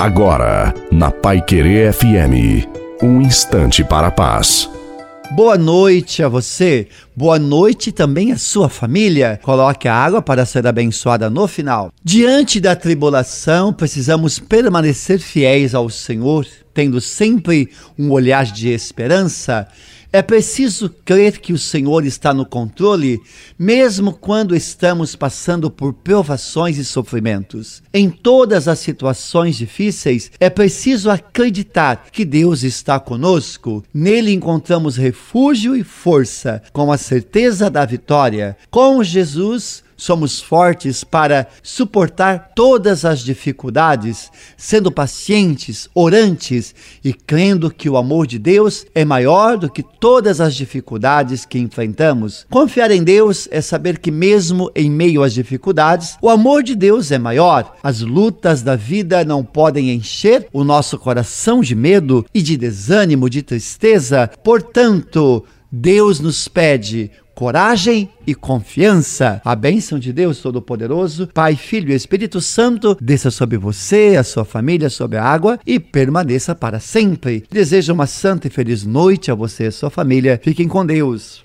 Agora, na Pai Querer FM, um instante para a paz. Boa noite a você, boa noite também à sua família. Coloque a água para ser abençoada no final. Diante da tribulação, precisamos permanecer fiéis ao Senhor, tendo sempre um olhar de esperança é preciso crer que o Senhor está no controle, mesmo quando estamos passando por provações e sofrimentos. Em todas as situações difíceis, é preciso acreditar que Deus está conosco. Nele encontramos refúgio e força, com a certeza da vitória. Com Jesus, somos fortes para suportar todas as dificuldades, sendo pacientes, orantes e crendo que o amor de Deus é maior do que todas as dificuldades que enfrentamos. Confiar em Deus é saber que, mesmo em meio às dificuldades, o amor de Deus é maior. As lutas da vida não podem encher o nosso coração de medo e de desânimo, de tristeza. Portanto, Deus nos pede coragem e confiança. A bênção de Deus Todo-Poderoso, Pai, Filho e Espírito Santo, desça sobre você, a sua família, sobre a água e permaneça para sempre. Desejo uma santa e feliz noite a você e a sua família. Fiquem com Deus.